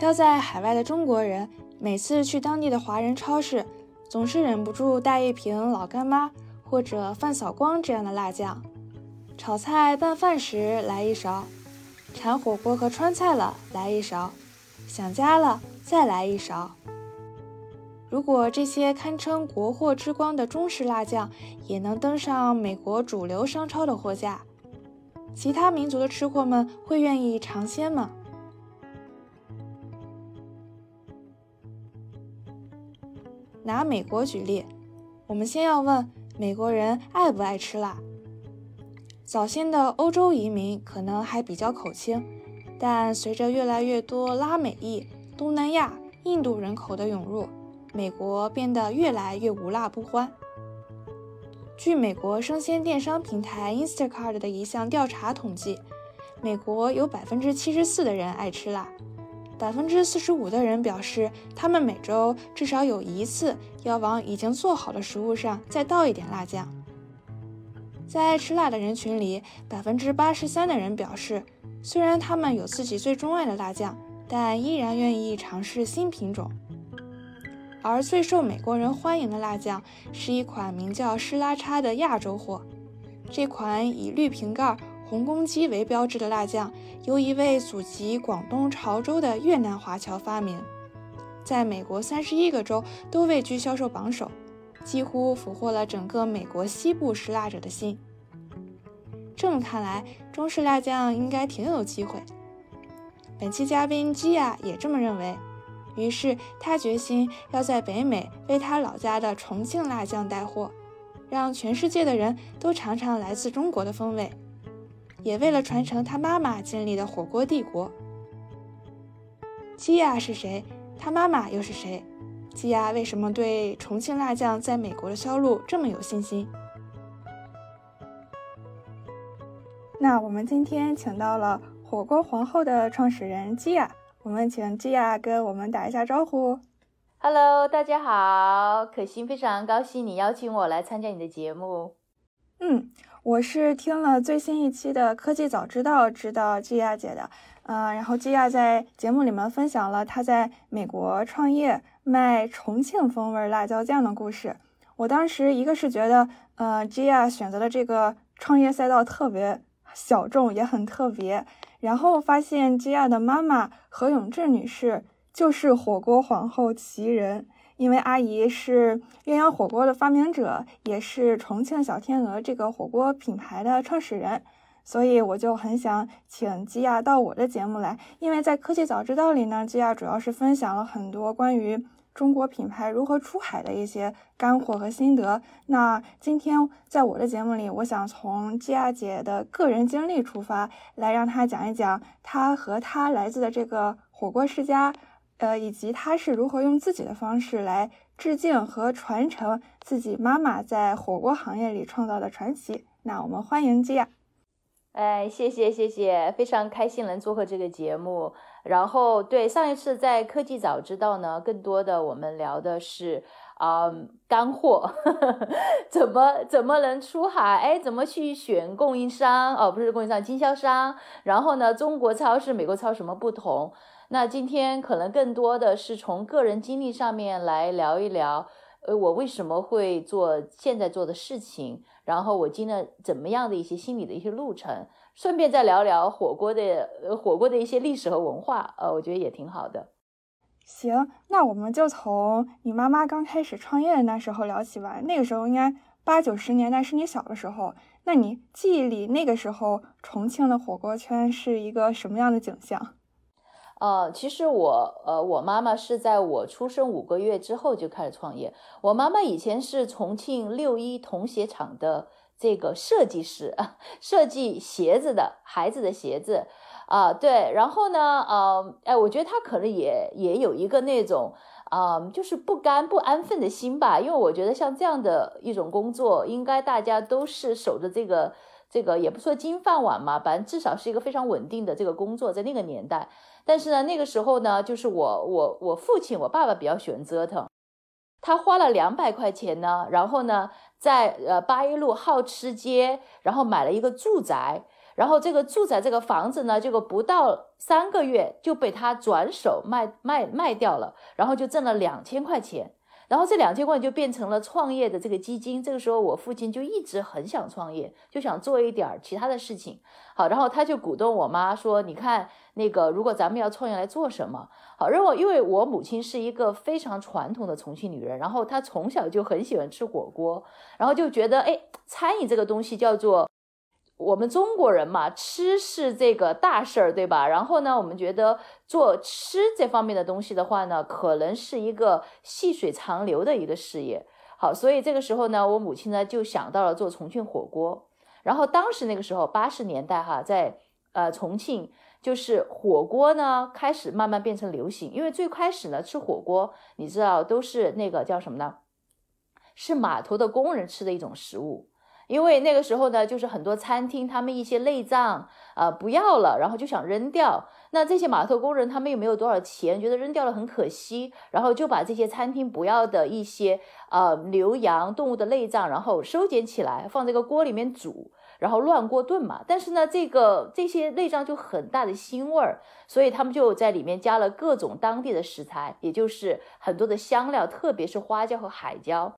漂在海外的中国人，每次去当地的华人超市，总是忍不住带一瓶老干妈或者饭扫光这样的辣酱。炒菜拌饭时来一勺，馋火锅和川菜了来一勺，想家了再来一勺。如果这些堪称国货之光的中式辣酱也能登上美国主流商超的货架，其他民族的吃货们会愿意尝鲜吗？拿美国举例，我们先要问美国人爱不爱吃辣。早先的欧洲移民可能还比较口轻，但随着越来越多拉美裔、东南亚、印度人口的涌入，美国变得越来越无辣不欢。据美国生鲜电商平台 Instacart 的一项调查统计，美国有百分之七十四的人爱吃辣，百分之四十五的人表示他们每周至少有一次要往已经做好的食物上再倒一点辣酱。在爱吃辣的人群里，百分之八十三的人表示，虽然他们有自己最钟爱的辣酱，但依然愿意尝试新品种。而最受美国人欢迎的辣酱是一款名叫施拉叉的亚洲货。这款以绿瓶盖、红公鸡为标志的辣酱，由一位祖籍广东潮州的越南华侨发明，在美国三十一个州都位居销售榜首。几乎俘获了整个美国西部食辣者的心。这么看来，中式辣酱应该挺有机会。本期嘉宾基亚也这么认为，于是他决心要在北美为他老家的重庆辣酱带货，让全世界的人都尝尝来自中国的风味，也为了传承他妈妈建立的火锅帝国。基亚是谁？他妈妈又是谁？基亚为什么对重庆辣酱在美国的销路这么有信心？那我们今天请到了火锅皇后的创始人基亚，我们请基亚跟我们打一下招呼。Hello，大家好，可心非常高兴你邀请我来参加你的节目。嗯，我是听了最新一期的科技早知道知道基亚姐的，呃，然后基亚在节目里面分享了她在美国创业。卖重庆风味辣椒酱的故事，我当时一个是觉得，呃，Gia 选择的这个创业赛道特别小众，也很特别。然后发现 Gia 的妈妈何永志女士就是火锅皇后奇人，因为阿姨是鸳鸯火锅的发明者，也是重庆小天鹅这个火锅品牌的创始人。所以我就很想请基亚到我的节目来，因为在科技早知道里呢，基亚主要是分享了很多关于。中国品牌如何出海的一些干货和心得。那今天在我的节目里，我想从季亚姐的个人经历出发，来让她讲一讲她和她来自的这个火锅世家，呃，以及她是如何用自己的方式来致敬和传承自己妈妈在火锅行业里创造的传奇。那我们欢迎季亚。哎，谢谢谢谢，非常开心能做客这个节目。然后对上一次在科技早知道呢，更多的我们聊的是啊干货，怎么怎么能出海？哎，怎么去选供应商？哦，不是供应商，经销商。然后呢，中国超市、美国超市什么不同？那今天可能更多的是从个人经历上面来聊一聊，呃，我为什么会做现在做的事情，然后我经历了怎么样的一些心理的一些路程。顺便再聊聊火锅的呃火锅的一些历史和文化，呃，我觉得也挺好的。行，那我们就从你妈妈刚开始创业的那时候聊起吧。那个时候应该八九十年代是你小的时候，那你记忆里那个时候重庆的火锅圈是一个什么样的景象？呃，其实我呃我妈妈是在我出生五个月之后就开始创业。我妈妈以前是重庆六一童鞋厂的。这个设计师，设计鞋子的孩子的鞋子啊，对，然后呢，呃，哎，我觉得他可能也也有一个那种啊，就是不甘不安分的心吧，因为我觉得像这样的一种工作，应该大家都是守着这个这个，也不说金饭碗嘛，反正至少是一个非常稳定的这个工作，在那个年代。但是呢，那个时候呢，就是我我我父亲我爸爸比较喜欢折腾，他花了两百块钱呢，然后呢。在呃八一路好吃街，然后买了一个住宅，然后这个住宅这个房子呢，这个不到三个月就被他转手卖卖卖掉了，然后就挣了两千块钱。然后这两千块钱就变成了创业的这个基金。这个时候，我父亲就一直很想创业，就想做一点其他的事情。好，然后他就鼓动我妈说：“你看，那个如果咱们要创业来做什么？好，因为因为我母亲是一个非常传统的重庆女人，然后她从小就很喜欢吃火锅，然后就觉得，哎，餐饮这个东西叫做。”我们中国人嘛，吃是这个大事儿，对吧？然后呢，我们觉得做吃这方面的东西的话呢，可能是一个细水长流的一个事业。好，所以这个时候呢，我母亲呢就想到了做重庆火锅。然后当时那个时候八十年代哈，在呃重庆，就是火锅呢开始慢慢变成流行。因为最开始呢吃火锅，你知道都是那个叫什么呢？是码头的工人吃的一种食物。因为那个时候呢，就是很多餐厅他们一些内脏啊不要了，然后就想扔掉。那这些码头工人他们又没有多少钱，觉得扔掉了很可惜，然后就把这些餐厅不要的一些呃牛羊动物的内脏，然后收捡起来放这个锅里面煮，然后乱锅炖嘛。但是呢，这个这些内脏就很大的腥味儿，所以他们就在里面加了各种当地的食材，也就是很多的香料，特别是花椒和海椒。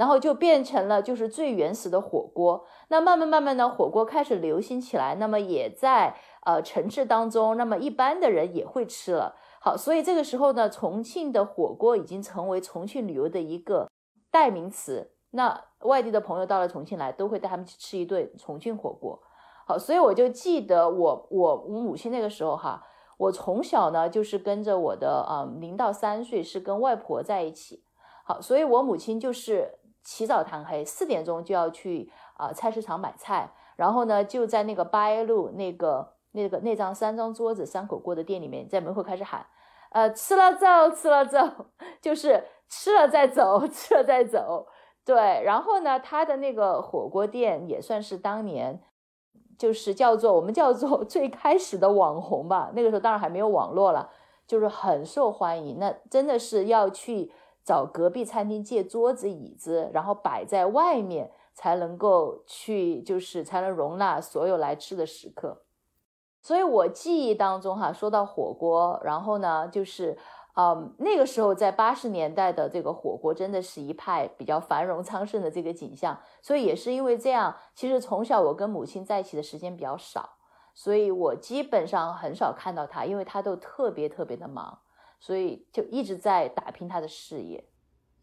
然后就变成了就是最原始的火锅。那慢慢慢慢呢，火锅开始流行起来，那么也在呃城市当中，那么一般的人也会吃了。好，所以这个时候呢，重庆的火锅已经成为重庆旅游的一个代名词。那外地的朋友到了重庆来，都会带他们去吃一顿重庆火锅。好，所以我就记得我我我母亲那个时候哈，我从小呢就是跟着我的啊零到三岁是跟外婆在一起。好，所以我母亲就是。起早贪黑，四点钟就要去啊菜市场买菜，然后呢就在那个八一路那个那个那张三张桌子三口锅的店里面，在门口开始喊，呃吃了走，吃了走，就是吃了再走，吃了再走。对，然后呢他的那个火锅店也算是当年就是叫做我们叫做 最开始的网红吧，那个时候当然还没有网络了，就是很受欢迎，那真的是要去。找隔壁餐厅借桌子椅子，然后摆在外面，才能够去，就是才能容纳所有来吃的食客。所以我记忆当中，哈，说到火锅，然后呢，就是，嗯，那个时候在八十年代的这个火锅，真的是一派比较繁荣昌盛的这个景象。所以也是因为这样，其实从小我跟母亲在一起的时间比较少，所以我基本上很少看到她，因为她都特别特别的忙。所以就一直在打拼他的事业，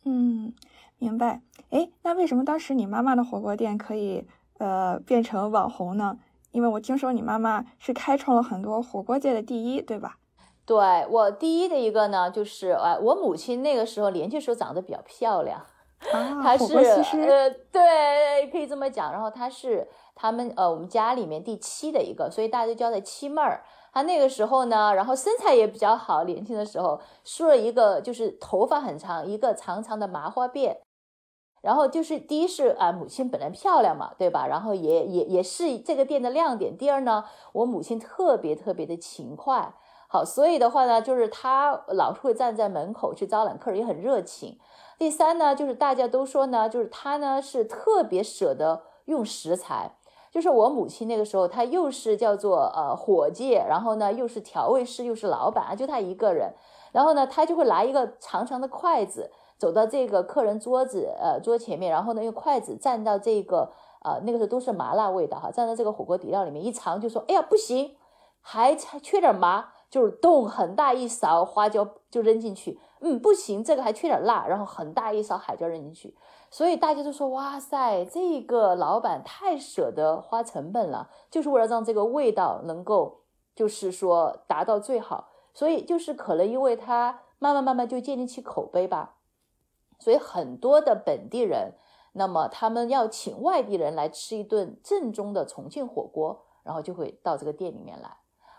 嗯，明白。哎，那为什么当时你妈妈的火锅店可以呃变成网红呢？因为我听说你妈妈是开创了很多火锅界的第一，对吧？对我第一的一个呢，就是呃，我母亲那个时候年轻时候长得比较漂亮，啊她是呃，对，可以这么讲。然后她是他们呃我们家里面第七的一个，所以大家都叫她七妹儿。他那个时候呢，然后身材也比较好，年轻的时候梳了一个就是头发很长，一个长长的麻花辫。然后就是第一是啊，母亲本来漂亮嘛，对吧？然后也也也是这个店的亮点。第二呢，我母亲特别特别的勤快，好，所以的话呢，就是她老是会站在门口去招揽客人，也很热情。第三呢，就是大家都说呢，就是她呢是特别舍得用食材。就是我母亲那个时候，她又是叫做呃伙计，然后呢又是调味师，又是老板，就她一个人。然后呢，她就会拿一个长长的筷子，走到这个客人桌子呃桌前面，然后呢用筷子蘸到这个呃那个时候都是麻辣味道哈，蘸到这个火锅底料里面一尝就说，哎呀不行，还还缺点麻，就是动很大一勺花椒就扔进去，嗯不行，这个还缺点辣，然后很大一勺海椒扔进去。所以大家都说，哇塞，这个老板太舍得花成本了，就是为了让这个味道能够，就是说达到最好。所以就是可能因为他慢慢慢慢就建立起口碑吧，所以很多的本地人，那么他们要请外地人来吃一顿正宗的重庆火锅，然后就会到这个店里面来。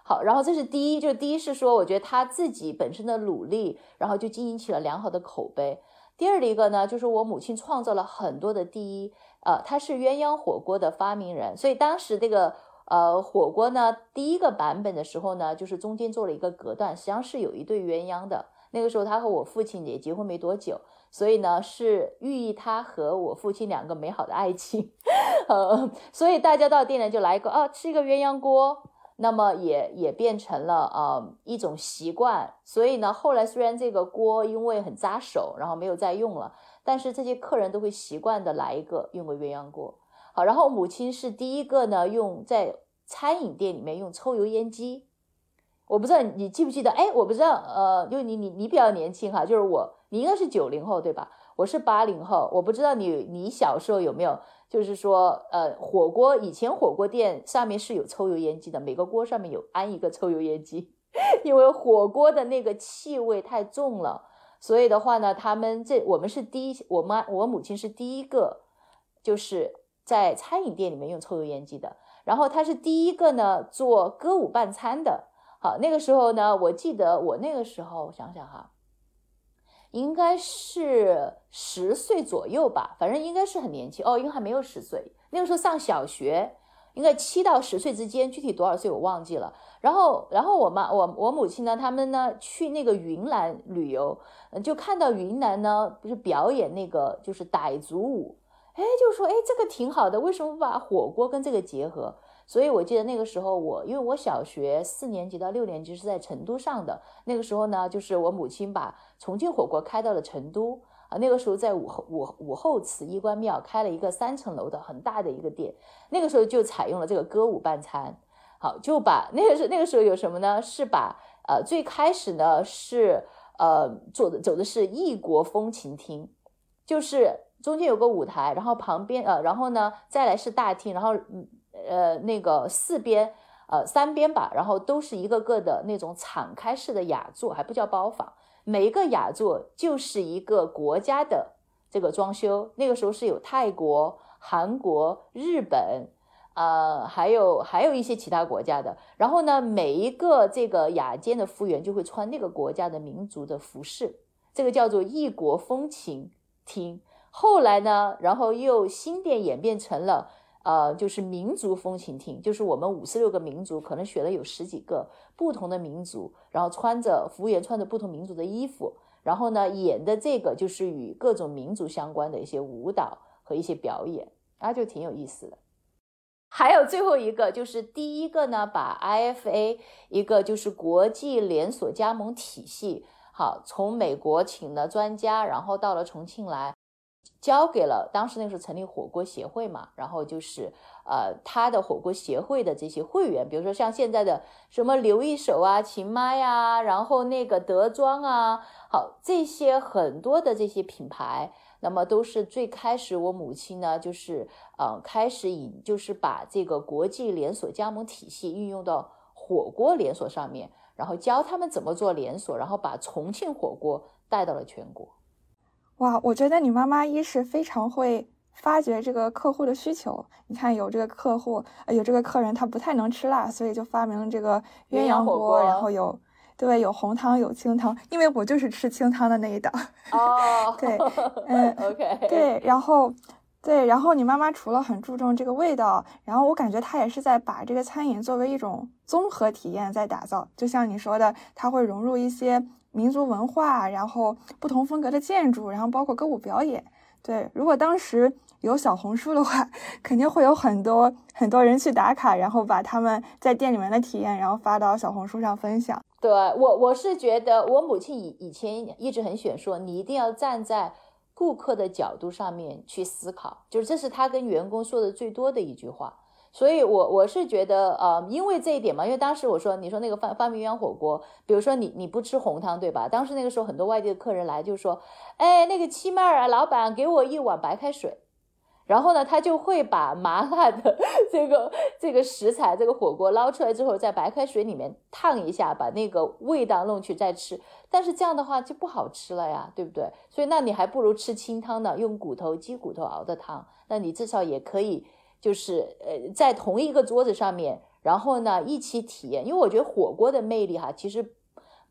好，然后这是第一，就第一是说，我觉得他自己本身的努力，然后就经营起了良好的口碑。第二的一个呢，就是我母亲创造了很多的第一，呃，她是鸳鸯火锅的发明人，所以当时这个呃火锅呢，第一个版本的时候呢，就是中间做了一个隔断，实际上是有一对鸳鸯的。那个时候他和我父亲也结婚没多久，所以呢是寓意他和我父亲两个美好的爱情。呃，所以大家到店里就来一个啊，吃一个鸳鸯锅。那么也也变成了呃一种习惯，所以呢，后来虽然这个锅因为很扎手，然后没有再用了，但是这些客人都会习惯的来一个用个鸳鸯锅。好，然后母亲是第一个呢用在餐饮店里面用抽油烟机，我不知道你记不记得？哎，我不知道，呃，因为你你你比较年轻哈，就是我，你应该是九零后对吧？我是八零后，我不知道你你小时候有没有。就是说，呃，火锅以前火锅店上面是有抽油烟机的，每个锅上面有安一个抽油烟机，因为火锅的那个气味太重了，所以的话呢，他们这我们是第一，我妈我母亲是第一个，就是在餐饮店里面用抽油烟机的，然后她是第一个呢做歌舞伴餐的，好，那个时候呢，我记得我那个时候想想哈。应该是十岁左右吧，反正应该是很年轻哦，因为还没有十岁，那个时候上小学，应该七到十岁之间，具体多少岁我忘记了。然后，然后我妈我我母亲呢，他们呢去那个云南旅游，就看到云南呢不是表演那个就是傣族舞，哎，就说哎这个挺好的，为什么不把火锅跟这个结合？所以，我记得那个时候，我因为我小学四年级到六年级是在成都上的，那个时候呢，就是我母亲把重庆火锅开到了成都啊。那个时候在武后武武后祠衣冠庙开了一个三层楼的很大的一个店，那个时候就采用了这个歌舞伴餐，好，就把那个时那个时候有什么呢？是把呃最开始呢是呃做的走的是异国风情厅，就是中间有个舞台，然后旁边呃然后呢再来是大厅，然后嗯。呃，那个四边，呃，三边吧，然后都是一个个的那种敞开式的雅座，还不叫包房，每一个雅座就是一个国家的这个装修。那个时候是有泰国、韩国、日本，呃，还有还有一些其他国家的。然后呢，每一个这个雅间的服务员就会穿那个国家的民族的服饰，这个叫做异国风情厅。后来呢，然后又新店演变成了。呃，就是民族风情厅，就是我们五十六个民族，可能选了有十几个不同的民族，然后穿着服务员穿着不同民族的衣服，然后呢演的这个就是与各种民族相关的一些舞蹈和一些表演，啊，就挺有意思的。还有最后一个就是第一个呢，把 IFA 一个就是国际连锁加盟体系，好，从美国请了专家，然后到了重庆来。交给了当时那个时候成立火锅协会嘛，然后就是呃他的火锅协会的这些会员，比如说像现在的什么刘一手啊、秦妈呀，然后那个德庄啊，好这些很多的这些品牌，那么都是最开始我母亲呢就是呃开始以就是把这个国际连锁加盟体系运用到火锅连锁上面，然后教他们怎么做连锁，然后把重庆火锅带到了全国。哇，我觉得你妈妈一是非常会发掘这个客户的需求。你看，有这个客户，有这个客人，他不太能吃辣，所以就发明了这个鸳鸯锅。然后有，对，有红汤，有清汤。因为我就是吃清汤的那一档。哦，对，嗯，OK，对，然后，对，然后你妈妈除了很注重这个味道，然后我感觉她也是在把这个餐饮作为一种综合体验在打造。就像你说的，她会融入一些。民族文化，然后不同风格的建筑，然后包括歌舞表演。对，如果当时有小红书的话，肯定会有很多很多人去打卡，然后把他们在店里面的体验，然后发到小红书上分享。对我，我是觉得我母亲以以前一直很喜欢说，你一定要站在顾客的角度上面去思考，就是这是他跟员工说的最多的一句话。所以，我我是觉得，呃，因为这一点嘛，因为当时我说，你说那个发发明鸳鸯火锅，比如说你你不吃红汤，对吧？当时那个时候很多外地的客人来，就说，哎，那个七妹儿啊，老板给我一碗白开水，然后呢，他就会把麻辣的这个这个食材，这个火锅捞出来之后，在白开水里面烫一下，把那个味道弄去再吃。但是这样的话就不好吃了呀，对不对？所以那你还不如吃清汤呢，用骨头鸡骨头熬的汤，那你至少也可以。就是呃，在同一个桌子上面，然后呢一起体验，因为我觉得火锅的魅力哈，其实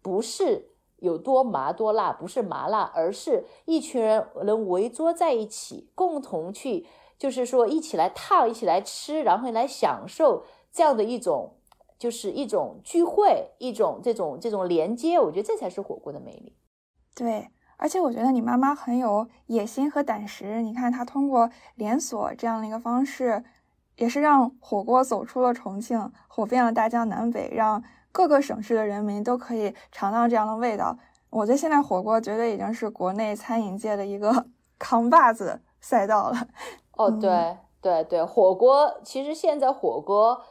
不是有多麻多辣，不是麻辣，而是一群人能围坐在一起，共同去，就是说一起来烫，一起来吃，然后来享受这样的一种，就是一种聚会，一种这种这种连接，我觉得这才是火锅的魅力。对。而且我觉得你妈妈很有野心和胆识。你看，她通过连锁这样的一个方式，也是让火锅走出了重庆，火遍了大江南北，让各个省市的人民都可以尝到这样的味道。我觉得现在火锅绝对已经是国内餐饮界的一个 扛把子赛道了。哦，对对对，火锅其实现在火锅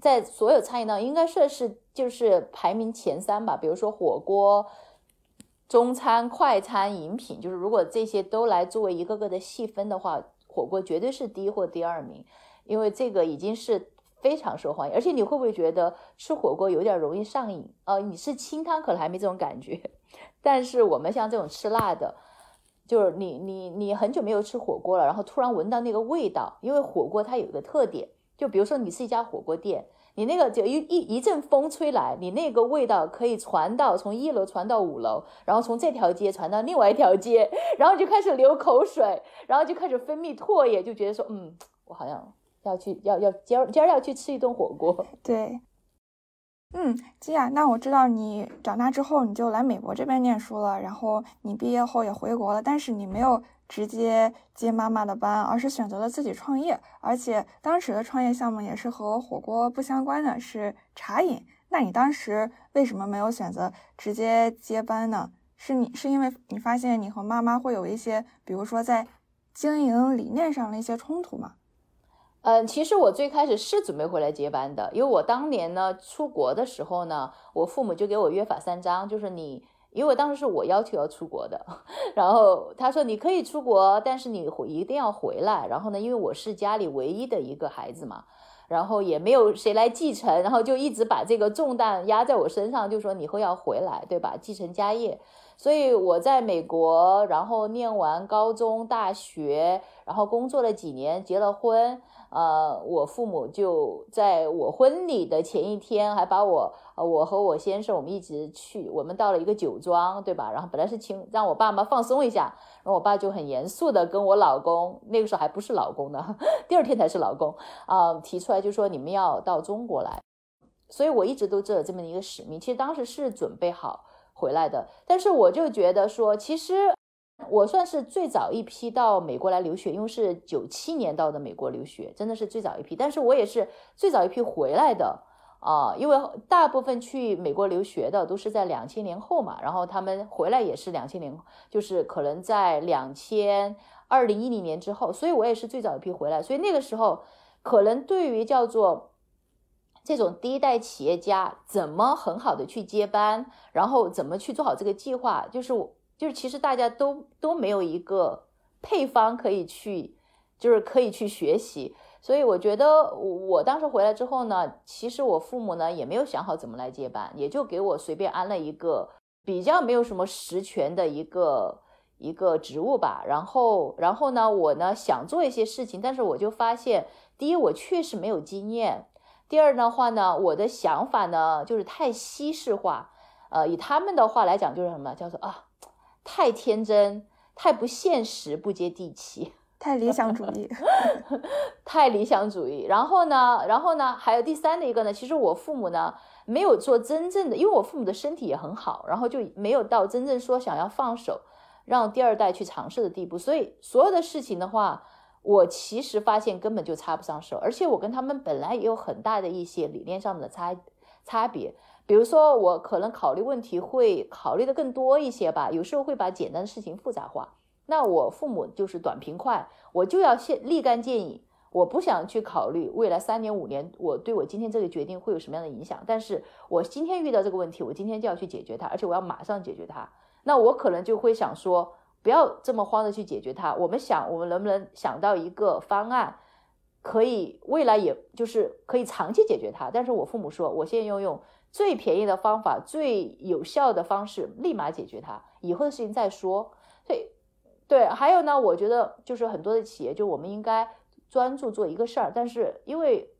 在所有餐饮当中应该算是就是排名前三吧。比如说火锅。中餐、快餐、饮品，就是如果这些都来作为一个个的细分的话，火锅绝对是第一或第二名，因为这个已经是非常受欢迎。而且你会不会觉得吃火锅有点容易上瘾？呃，你是清汤可能还没这种感觉，但是我们像这种吃辣的，就是你你你很久没有吃火锅了，然后突然闻到那个味道，因为火锅它有一个特点，就比如说你是一家火锅店。你那个就一一一阵风吹来，你那个味道可以传到从一楼传到五楼，然后从这条街传到另外一条街，然后就开始流口水，然后就开始分泌唾液，就觉得说，嗯，我好像要去要要今儿今儿要去吃一顿火锅。对，嗯，基亚，那我知道你长大之后你就来美国这边念书了，然后你毕业后也回国了，但是你没有。直接接妈妈的班，而是选择了自己创业，而且当时的创业项目也是和火锅不相关的，是茶饮。那你当时为什么没有选择直接接班呢？是你是因为你发现你和妈妈会有一些，比如说在经营理念上的一些冲突吗？嗯，其实我最开始是准备回来接班的，因为我当年呢出国的时候呢，我父母就给我约法三章，就是你。因为当时是我要求要出国的，然后他说你可以出国，但是你一定要回来。然后呢，因为我是家里唯一的一个孩子嘛，然后也没有谁来继承，然后就一直把这个重担压在我身上，就说你以后要回来，对吧？继承家业。所以我在美国，然后念完高中、大学，然后工作了几年，结了婚。呃，我父母就在我婚礼的前一天，还把我，呃，我和我先生，我们一直去，我们到了一个酒庄，对吧？然后本来是请让我爸妈放松一下，然后我爸就很严肃的跟我老公，那个时候还不是老公呢，第二天才是老公啊，提出来就说你们要到中国来，所以我一直都有这么一个使命。其实当时是准备好回来的，但是我就觉得说，其实。我算是最早一批到美国来留学，因为是九七年到的美国留学，真的是最早一批。但是我也是最早一批回来的啊，因为大部分去美国留学的都是在两千年后嘛，然后他们回来也是两千年，就是可能在两千二零一零年之后，所以我也是最早一批回来。所以那个时候，可能对于叫做这种第一代企业家，怎么很好的去接班，然后怎么去做好这个计划，就是我。就是其实大家都都没有一个配方可以去，就是可以去学习，所以我觉得我我当时回来之后呢，其实我父母呢也没有想好怎么来接班，也就给我随便安了一个比较没有什么实权的一个一个职务吧。然后然后呢，我呢想做一些事情，但是我就发现，第一我确实没有经验，第二的话呢，我的想法呢就是太西式化，呃，以他们的话来讲就是什么，叫做啊。太天真，太不现实，不接地气，太理想主义，太理想主义。然后呢，然后呢，还有第三的一个呢，其实我父母呢没有做真正的，因为我父母的身体也很好，然后就没有到真正说想要放手让第二代去尝试的地步。所以所有的事情的话，我其实发现根本就插不上手，而且我跟他们本来也有很大的一些理念上的差差别。比如说，我可能考虑问题会考虑的更多一些吧，有时候会把简单的事情复杂化。那我父母就是短平快，我就要先立竿见影，我不想去考虑未来三年五年我对我今天这个决定会有什么样的影响。但是我今天遇到这个问题，我今天就要去解决它，而且我要马上解决它。那我可能就会想说，不要这么慌的去解决它。我们想，我们能不能想到一个方案，可以未来也就是可以长期解决它？但是我父母说，我现在要用。最便宜的方法，最有效的方式，立马解决它。以后的事情再说。对，对，还有呢，我觉得就是很多的企业，就我们应该专注做一个事儿。但是因为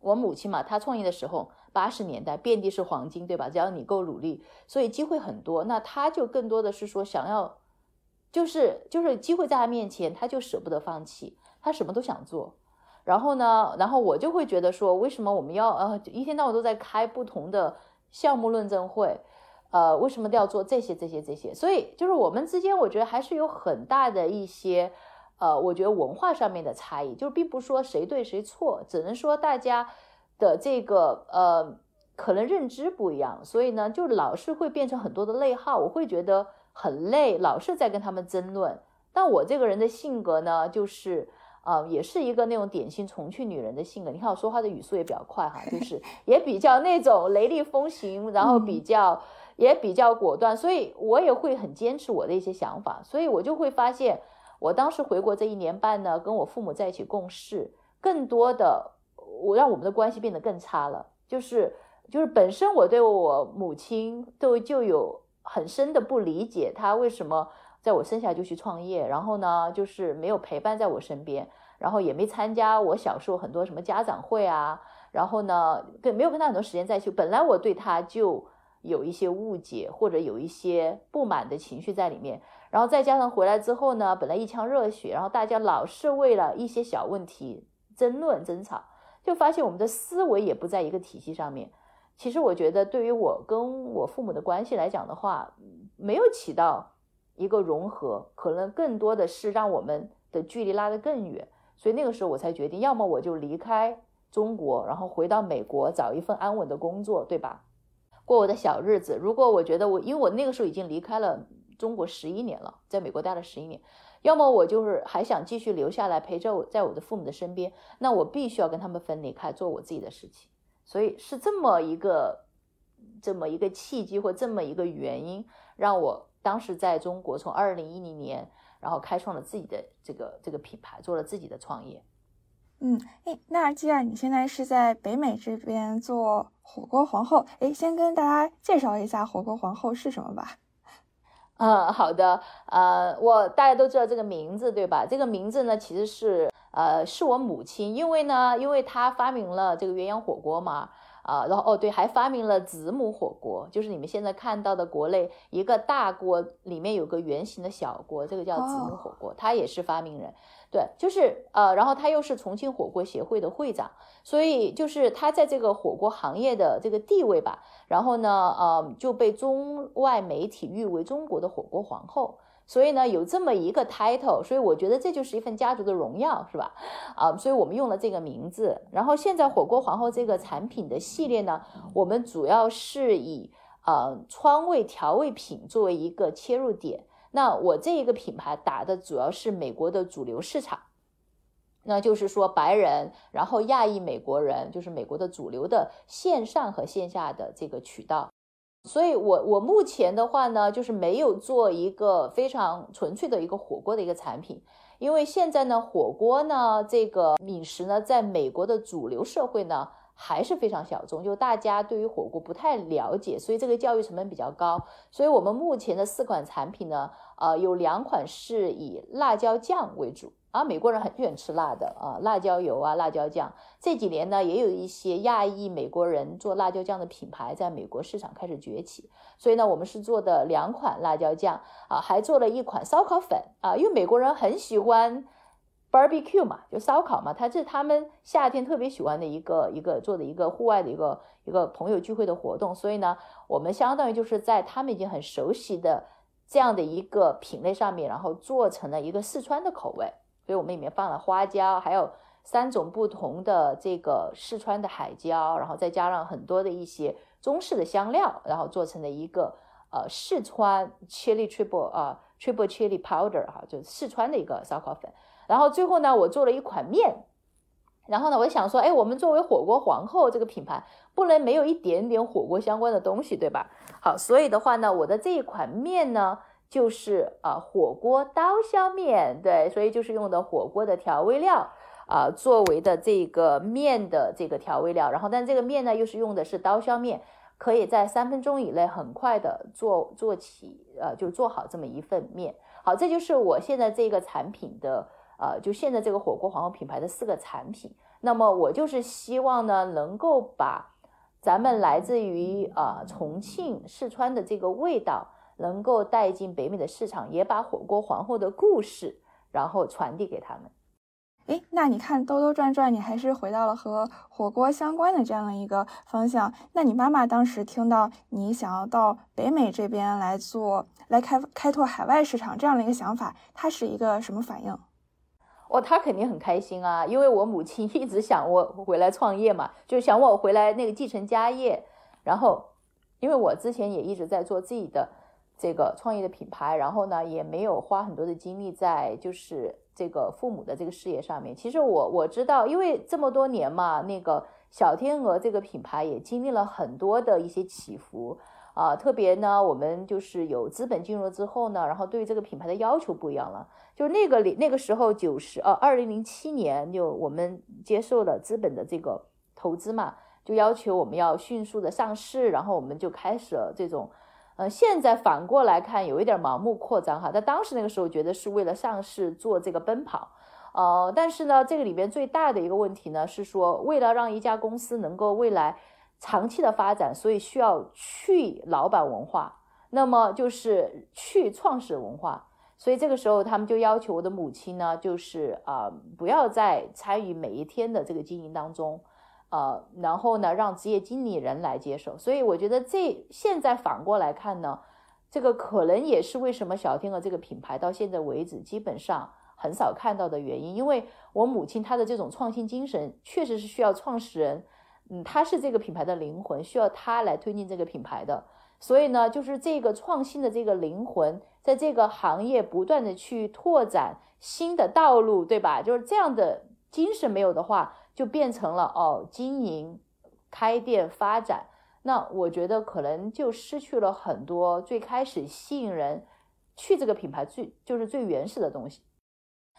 我母亲嘛，她创业的时候，八十年代遍地是黄金，对吧？只要你够努力，所以机会很多。那她就更多的是说，想要，就是就是机会在她面前，她就舍不得放弃，她什么都想做。然后呢，然后我就会觉得说，为什么我们要呃一天到晚都在开不同的项目论证会？呃，为什么都要做这些这些这些？所以就是我们之间，我觉得还是有很大的一些，呃，我觉得文化上面的差异，就是并不说谁对谁错，只能说大家的这个呃，可能认知不一样，所以呢，就老是会变成很多的内耗，我会觉得很累，老是在跟他们争论。但我这个人的性格呢，就是。啊，也是一个那种典型重庆女人的性格。你看我说话的语速也比较快哈，就是 也比较那种雷厉风行，然后比较也比较果断，所以我也会很坚持我的一些想法。所以我就会发现，我当时回国这一年半呢，跟我父母在一起共事，更多的我让我们的关系变得更差了。就是就是本身我对我母亲都就有很深的不理解，她为什么。在我生下就去创业，然后呢，就是没有陪伴在我身边，然后也没参加我小时候很多什么家长会啊，然后呢，跟没有跟他很多时间在一起。本来我对他就有一些误解或者有一些不满的情绪在里面，然后再加上回来之后呢，本来一腔热血，然后大家老是为了一些小问题争论争吵，就发现我们的思维也不在一个体系上面。其实我觉得，对于我跟我父母的关系来讲的话，没有起到。一个融合，可能更多的是让我们的距离拉得更远，所以那个时候我才决定，要么我就离开中国，然后回到美国找一份安稳的工作，对吧？过我的小日子。如果我觉得我，因为我那个时候已经离开了中国十一年了，在美国待了十一年，要么我就是还想继续留下来陪着我在我的父母的身边，那我必须要跟他们分离开，做我自己的事情。所以是这么一个这么一个契机或这么一个原因让我。当时在中国，从二零一零年，然后开创了自己的这个这个品牌，做了自己的创业。嗯，哎，那既然你现在是在北美这边做火锅皇后，哎，先跟大家介绍一下火锅皇后是什么吧。嗯，好的，呃，我大家都知道这个名字对吧？这个名字呢，其实是呃是我母亲，因为呢，因为她发明了这个鸳鸯火锅嘛。啊，然后哦对，还发明了子母火锅，就是你们现在看到的国内一个大锅里面有个圆形的小锅，这个叫子母火锅，他也是发明人。对，就是呃，然后他又是重庆火锅协会的会长，所以就是他在这个火锅行业的这个地位吧，然后呢，呃，就被中外媒体誉为中国的火锅皇后。所以呢，有这么一个 title，所以我觉得这就是一份家族的荣耀，是吧？啊，所以我们用了这个名字。然后现在火锅皇后这个产品的系列呢，我们主要是以呃川味调味品作为一个切入点。那我这一个品牌打的主要是美国的主流市场，那就是说白人，然后亚裔美国人，就是美国的主流的线上和线下的这个渠道。所以，我我目前的话呢，就是没有做一个非常纯粹的一个火锅的一个产品，因为现在呢，火锅呢这个饮食呢，在美国的主流社会呢还是非常小众，就大家对于火锅不太了解，所以这个教育成本比较高。所以我们目前的四款产品呢，呃，有两款是以辣椒酱为主。啊，美国人很喜欢吃辣的啊，辣椒油啊，辣椒酱。这几年呢，也有一些亚裔美国人做辣椒酱的品牌在美国市场开始崛起。所以呢，我们是做的两款辣椒酱啊，还做了一款烧烤粉啊，因为美国人很喜欢 barbecue 嘛，就烧烤嘛，它是他们夏天特别喜欢的一个一个做的一个户外的一个一个朋友聚会的活动。所以呢，我们相当于就是在他们已经很熟悉的这样的一个品类上面，然后做成了一个四川的口味。所以我们里面放了花椒，还有三种不同的这个四川的海椒，然后再加上很多的一些中式的香料，然后做成了一个呃四川 chili triple 啊 triple chili powder 哈，就是四川的一个烧烤粉。然后最后呢，我做了一款面。然后呢，我想说，哎，我们作为火锅皇后这个品牌，不能没有一点点火锅相关的东西，对吧？好，所以的话呢，我的这一款面呢。就是啊，火锅刀削面，对，所以就是用的火锅的调味料啊，作为的这个面的这个调味料。然后，但这个面呢，又是用的是刀削面，可以在三分钟以内很快的做做起，呃，就做好这么一份面。好，这就是我现在这个产品的，呃，就现在这个火锅皇后品牌的四个产品。那么，我就是希望呢，能够把咱们来自于啊重庆、四川的这个味道。能够带进北美的市场，也把火锅皇后的故事，然后传递给他们。哎，那你看兜兜转转，你还是回到了和火锅相关的这样的一个方向。那你妈妈当时听到你想要到北美这边来做，来开开拓海外市场这样的一个想法，她是一个什么反应？哦，她肯定很开心啊，因为我母亲一直想我回来创业嘛，就想我回来那个继承家业。然后，因为我之前也一直在做自己的这个创业的品牌，然后呢，也没有花很多的精力在就是。这个父母的这个事业上面，其实我我知道，因为这么多年嘛，那个小天鹅这个品牌也经历了很多的一些起伏啊。特别呢，我们就是有资本进入之后呢，然后对这个品牌的要求不一样了。就那个里那个时候，九十呃，二零零七年就我们接受了资本的这个投资嘛，就要求我们要迅速的上市，然后我们就开始了这种。呃，现在反过来看，有一点盲目扩张哈。在当时那个时候，觉得是为了上市做这个奔跑，呃，但是呢，这个里边最大的一个问题呢，是说为了让一家公司能够未来长期的发展，所以需要去老板文化，那么就是去创始文化。所以这个时候，他们就要求我的母亲呢，就是啊，不要再参与每一天的这个经营当中。呃，然后呢，让职业经理人来接手。所以我觉得这现在反过来看呢，这个可能也是为什么小天鹅这个品牌到现在为止基本上很少看到的原因。因为我母亲她的这种创新精神，确实是需要创始人，嗯，他是这个品牌的灵魂，需要他来推进这个品牌的。所以呢，就是这个创新的这个灵魂，在这个行业不断的去拓展新的道路，对吧？就是这样的精神没有的话。就变成了哦，经营、开店、发展，那我觉得可能就失去了很多最开始吸引人去这个品牌最就是最原始的东西。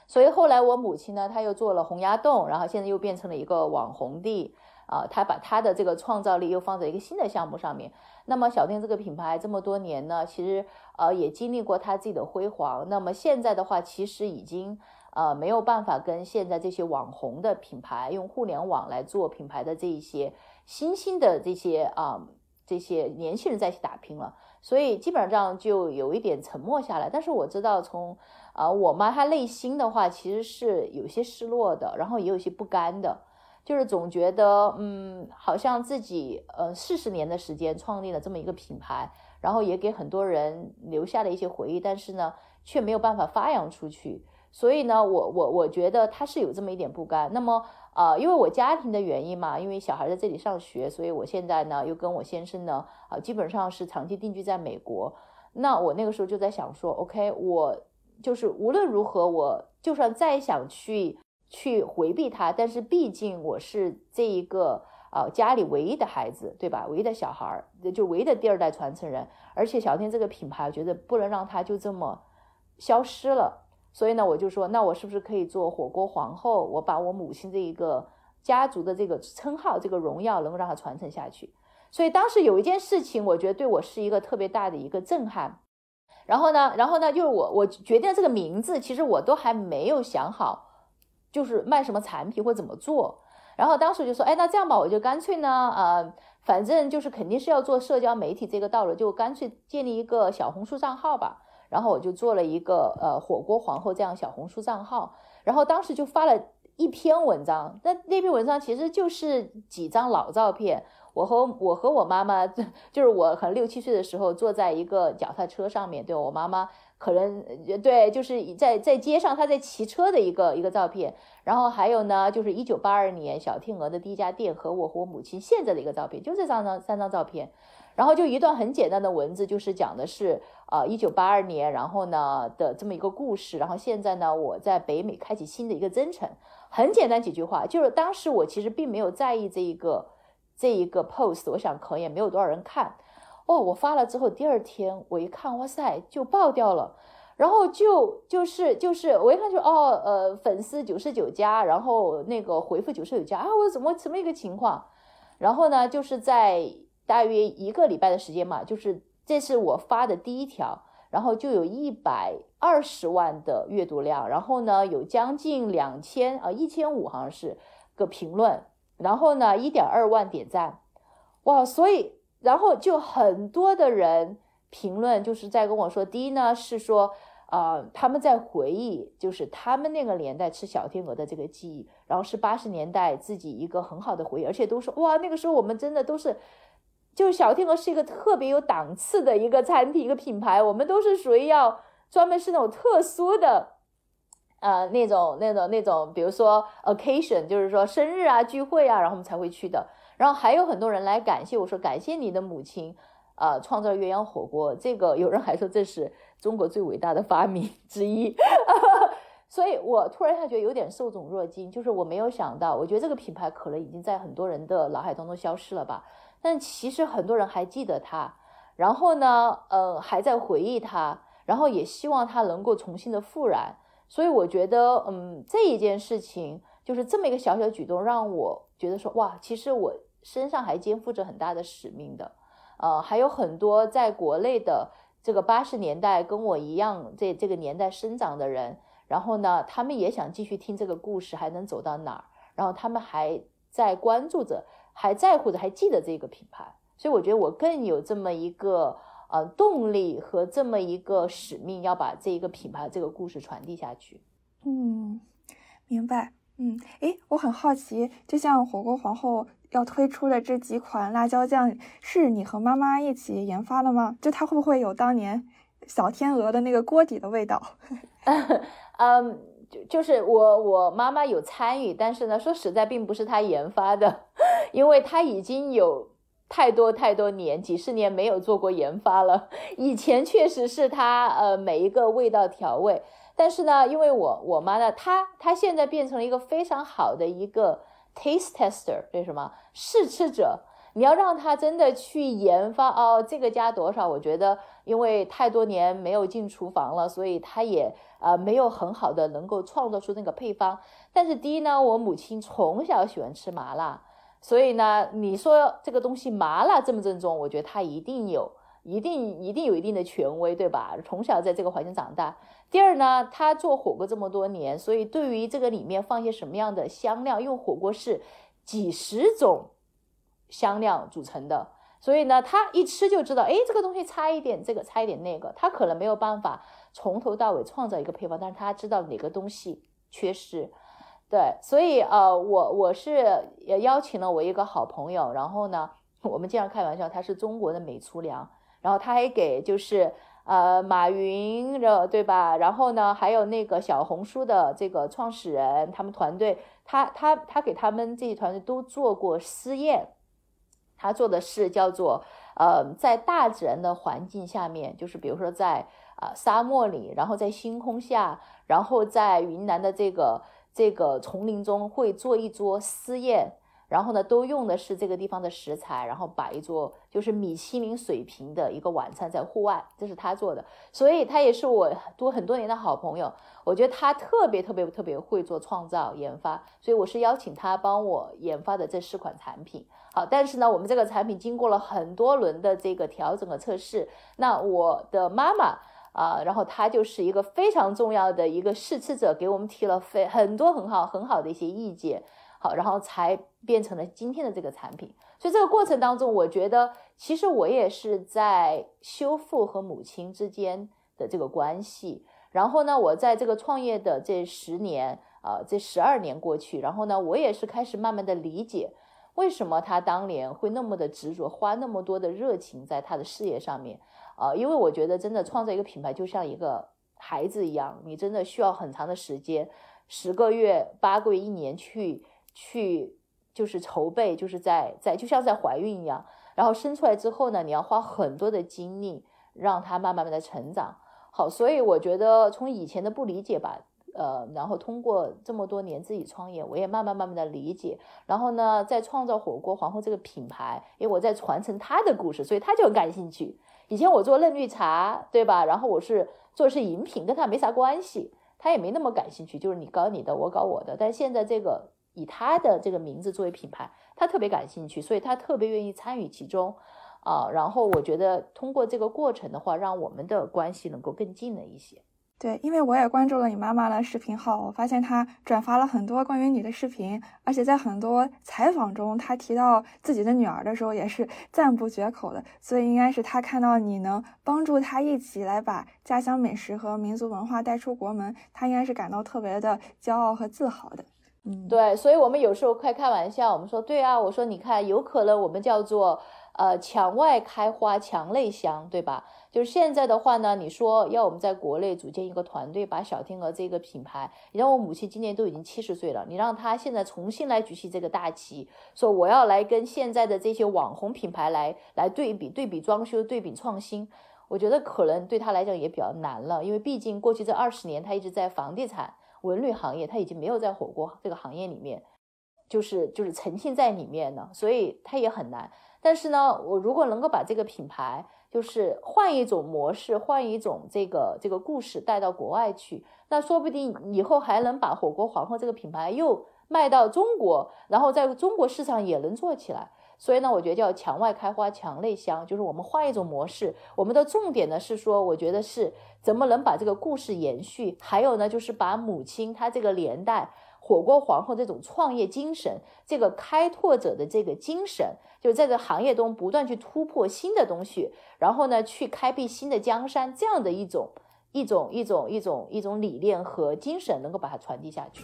所以后来我母亲呢，她又做了洪崖洞，然后现在又变成了一个网红地啊，她把她的这个创造力又放在一个新的项目上面。那么小店这个品牌这么多年呢，其实呃也经历过它自己的辉煌。那么现在的话，其实已经。呃，没有办法跟现在这些网红的品牌用互联网来做品牌的这一些新兴的这些啊这些年轻人在一起打拼了，所以基本上就有一点沉默下来。但是我知道，从啊我妈她内心的话，其实是有些失落的，然后也有些不甘的，就是总觉得嗯，好像自己呃四十年的时间创立了这么一个品牌，然后也给很多人留下了一些回忆，但是呢，却没有办法发扬出去。所以呢，我我我觉得他是有这么一点不甘。那么，呃，因为我家庭的原因嘛，因为小孩在这里上学，所以我现在呢又跟我先生呢，啊，基本上是长期定居在美国。那我那个时候就在想说，OK，我就是无论如何，我就算再想去去回避他，但是毕竟我是这一个啊家里唯一的孩子，对吧？唯一的小孩儿，就唯一的第二代传承人。而且小天这个品牌，我觉得不能让它就这么消失了。所以呢，我就说，那我是不是可以做火锅皇后？我把我母亲这一个家族的这个称号、这个荣耀，能够让它传承下去。所以当时有一件事情，我觉得对我是一个特别大的一个震撼。然后呢，然后呢，就是我我决定这个名字，其实我都还没有想好，就是卖什么产品或怎么做。然后当时就说，哎，那这样吧，我就干脆呢，呃，反正就是肯定是要做社交媒体这个道路，就干脆建立一个小红书账号吧。然后我就做了一个呃火锅皇后这样小红书账号，然后当时就发了一篇文章，那那篇文章其实就是几张老照片，我和我和我妈妈，就是我可能六七岁的时候坐在一个脚踏车上面，对我妈妈可能对就是在在街上她在骑车的一个一个照片，然后还有呢就是一九八二年小天鹅的第一家店和我和我母亲现在的一个照片，就这三张三张照片。然后就一段很简单的文字，就是讲的是，呃，一九八二年，然后呢的这么一个故事。然后现在呢，我在北美开启新的一个征程。很简单几句话，就是当时我其实并没有在意这一个这一个 post，我想可能也没有多少人看。哦，我发了之后，第二天我一看，哇塞，就爆掉了。然后就就是就是我一看就哦，呃，粉丝九十九加，然后那个回复九十九加啊，我怎么怎么一个情况？然后呢，就是在。大约一个礼拜的时间嘛，就是这是我发的第一条，然后就有一百二十万的阅读量，然后呢有将近两千啊一千五好像是个评论，然后呢一点二万点赞，哇！所以然后就很多的人评论，就是在跟我说，第一呢是说啊，他们在回忆，就是他们那个年代吃小天鹅的这个记忆，然后是八十年代自己一个很好的回忆，而且都说哇，那个时候我们真的都是，就小天鹅是一个特别有档次的一个餐厅一个品牌，我们都是属于要专门是那种特殊的，呃，那种那种那种，比如说 occasion，就是说生日啊聚会啊，然后我们才会去的，然后还有很多人来感谢我说感谢你的母亲。啊，创造鸳鸯火锅，这个有人还说这是中国最伟大的发明之一，所以我突然一下觉得有点受宠若惊，就是我没有想到，我觉得这个品牌可能已经在很多人的脑海当中消失了吧，但其实很多人还记得他，然后呢，呃，还在回忆他，然后也希望他能够重新的复燃，所以我觉得，嗯，这一件事情就是这么一个小小举动，让我觉得说，哇，其实我身上还肩负着很大的使命的。呃，还有很多在国内的这个八十年代跟我一样这这个年代生长的人，然后呢，他们也想继续听这个故事，还能走到哪儿？然后他们还在关注着，还在乎的，还记得这个品牌，所以我觉得我更有这么一个呃动力和这么一个使命，要把这一个品牌这个故事传递下去。嗯，明白。嗯，诶，我很好奇，就像火锅皇后。要推出的这几款辣椒酱是你和妈妈一起研发的吗？就它会不会有当年小天鹅的那个锅底的味道？嗯，就就是我我妈妈有参与，但是呢，说实在并不是她研发的，因为她已经有太多太多年几十年没有做过研发了。以前确实是它呃每一个味道调味，但是呢，因为我我妈呢，她她现在变成了一个非常好的一个。Taste tester 这什么？试吃者，你要让他真的去研发哦，这个加多少？我觉得，因为太多年没有进厨房了，所以他也呃没有很好的能够创造出那个配方。但是第一呢，我母亲从小喜欢吃麻辣，所以呢，你说这个东西麻辣正不正宗？我觉得他一定有。一定一定有一定的权威，对吧？从小在这个环境长大。第二呢，他做火锅这么多年，所以对于这个里面放些什么样的香料，因为火锅是几十种香料组成的，所以呢，他一吃就知道，哎，这个东西差一点，这个差一点那个，他可能没有办法从头到尾创造一个配方，但是他知道哪个东西缺失。对，所以呃，我我是也邀请了我一个好朋友，然后呢，我们经常开玩笑，他是中国的美厨娘。然后他还给就是呃马云的对吧？然后呢还有那个小红书的这个创始人，他们团队，他他他给他们这些团队都做过试验，他做的是叫做呃在大自然的环境下面，就是比如说在啊沙漠里，然后在星空下，然后在云南的这个这个丛林中会做一桌私宴。然后呢，都用的是这个地方的食材，然后摆一桌就是米其林水平的一个晚餐在户外，这是他做的，所以他也是我多很多年的好朋友。我觉得他特别特别特别会做创造研发，所以我是邀请他帮我研发的这四款产品。好，但是呢，我们这个产品经过了很多轮的这个调整和测试。那我的妈妈啊，然后他就是一个非常重要的一个试吃者，给我们提了非很多很好很好的一些意见。好，然后才变成了今天的这个产品。所以这个过程当中，我觉得其实我也是在修复和母亲之间的这个关系。然后呢，我在这个创业的这十年，啊，这十二年过去，然后呢，我也是开始慢慢的理解，为什么他当年会那么的执着，花那么多的热情在他的事业上面。啊，因为我觉得真的创造一个品牌就像一个孩子一样，你真的需要很长的时间，十个月、八个月、一年去。去就是筹备，就是在在就像在怀孕一样，然后生出来之后呢，你要花很多的精力让它慢慢慢的成长。好，所以我觉得从以前的不理解吧，呃，然后通过这么多年自己创业，我也慢慢慢慢的理解。然后呢，在创造火锅皇后这个品牌，因为我在传承他的故事，所以他就很感兴趣。以前我做嫩绿茶，对吧？然后我是做的是饮品，跟他没啥关系，他也没那么感兴趣，就是你搞你的，我搞我的。但现在这个。以他的这个名字作为品牌，他特别感兴趣，所以他特别愿意参与其中，啊，然后我觉得通过这个过程的话，让我们的关系能够更近了一些。对，因为我也关注了你妈妈的视频号，我发现她转发了很多关于你的视频，而且在很多采访中，她提到自己的女儿的时候也是赞不绝口的。所以应该是她看到你能帮助她一起来把家乡美食和民族文化带出国门，她应该是感到特别的骄傲和自豪的。嗯，对，所以我们有时候开开玩笑，我们说，对啊，我说你看，有可能我们叫做呃墙外开花墙内香，对吧？就是现在的话呢，你说要我们在国内组建一个团队，把小天鹅这个品牌，你让我母亲今年都已经七十岁了，你让她现在重新来举起这个大旗，说我要来跟现在的这些网红品牌来来对比，对比装修，对比创新，我觉得可能对她来讲也比较难了，因为毕竟过去这二十年，她一直在房地产、文旅行业，她已经没有在火锅这个行业里面，就是就是沉浸在里面呢，所以她也很难。但是呢，我如果能够把这个品牌，就是换一种模式，换一种这个这个故事带到国外去，那说不定以后还能把火锅皇后这个品牌又卖到中国，然后在中国市场也能做起来。所以呢，我觉得叫墙外开花墙内香，就是我们换一种模式。我们的重点呢是说，我觉得是怎么能把这个故事延续，还有呢就是把母亲她这个年代。火锅皇后这种创业精神，这个开拓者的这个精神，就在这行业中不断去突破新的东西，然后呢，去开辟新的江山，这样的一种一种一种一种一种理念和精神，能够把它传递下去。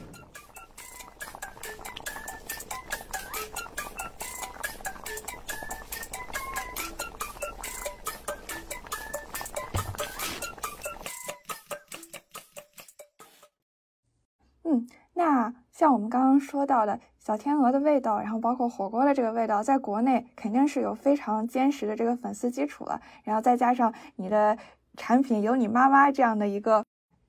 嗯，那像我们刚刚说到的小天鹅的味道，然后包括火锅的这个味道，在国内肯定是有非常坚实的这个粉丝基础了。然后再加上你的产品有你妈妈这样的一个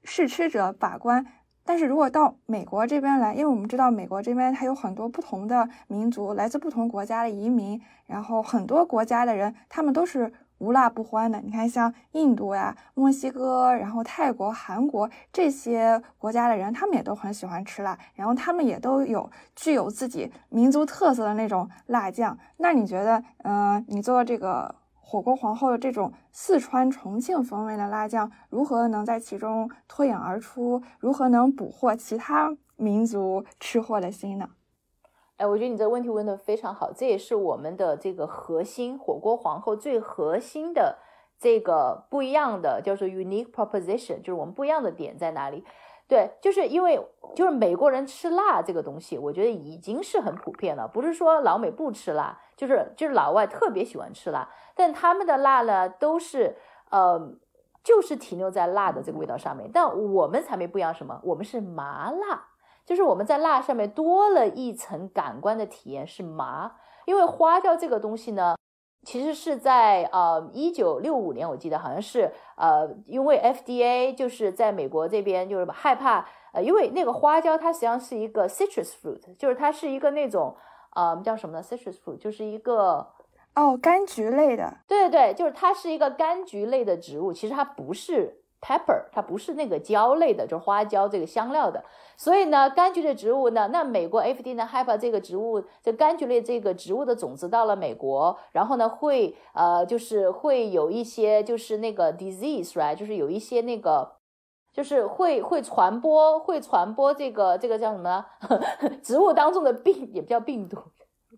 试吃者把关，但是如果到美国这边来，因为我们知道美国这边它有很多不同的民族，来自不同国家的移民，然后很多国家的人，他们都是。无辣不欢的，你看像印度呀、墨西哥，然后泰国、韩国这些国家的人，他们也都很喜欢吃辣，然后他们也都有具有自己民族特色的那种辣酱。那你觉得，嗯，你做这个火锅皇后的这种四川重庆风味的辣酱，如何能在其中脱颖而出？如何能捕获其他民族吃货的心呢？哎，我觉得你这个问题问的非常好，这也是我们的这个核心火锅皇后最核心的这个不一样的，叫做 unique proposition，就是我们不一样的点在哪里？对，就是因为就是美国人吃辣这个东西，我觉得已经是很普遍了，不是说老美不吃辣，就是就是老外特别喜欢吃辣，但他们的辣呢都是呃就是停留在辣的这个味道上面，但我们才没不一样，什么？我们是麻辣。就是我们在辣上面多了一层感官的体验是麻，因为花椒这个东西呢，其实是在呃一九六五年，我记得好像是呃，因为 FDA 就是在美国这边就是害怕呃，因为那个花椒它实际上是一个 citrus fruit，就是它是一个那种呃叫什么呢？citrus fruit 就是一个哦柑橘类的，对对对，就是它是一个柑橘类的植物，其实它不是。Pepper 它不是那个椒类的，就是花椒这个香料的，所以呢，柑橘类植物呢，那美国 FD 呢害怕这个植物，这柑橘类这个植物的种子到了美国，然后呢会呃就是会有一些就是那个 disease，right，就是有一些那个就是会会传播会传播这个这个叫什么呢？植物当中的病也不叫病毒，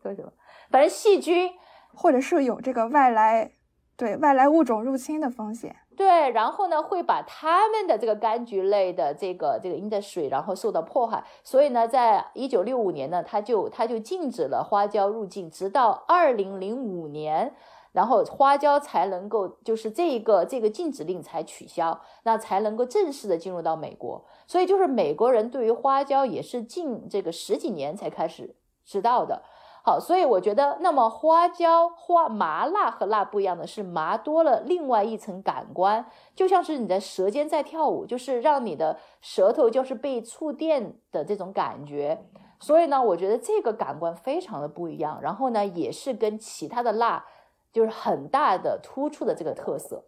叫什么，反正细菌。或者是有这个外来对外来物种入侵的风险。对，然后呢，会把他们的这个柑橘类的这个这个 industry，然后受到迫害。所以呢，在一九六五年呢，他就他就禁止了花椒入境，直到二零零五年，然后花椒才能够就是这个这个禁止令才取消，那才能够正式的进入到美国。所以就是美国人对于花椒也是近这个十几年才开始知道的。好，所以我觉得，那么花椒、花麻辣和辣不一样的是，麻多了另外一层感官，就像是你的舌尖在跳舞，就是让你的舌头就是被触电的这种感觉。所以呢，我觉得这个感官非常的不一样。然后呢，也是跟其他的辣就是很大的突出的这个特色。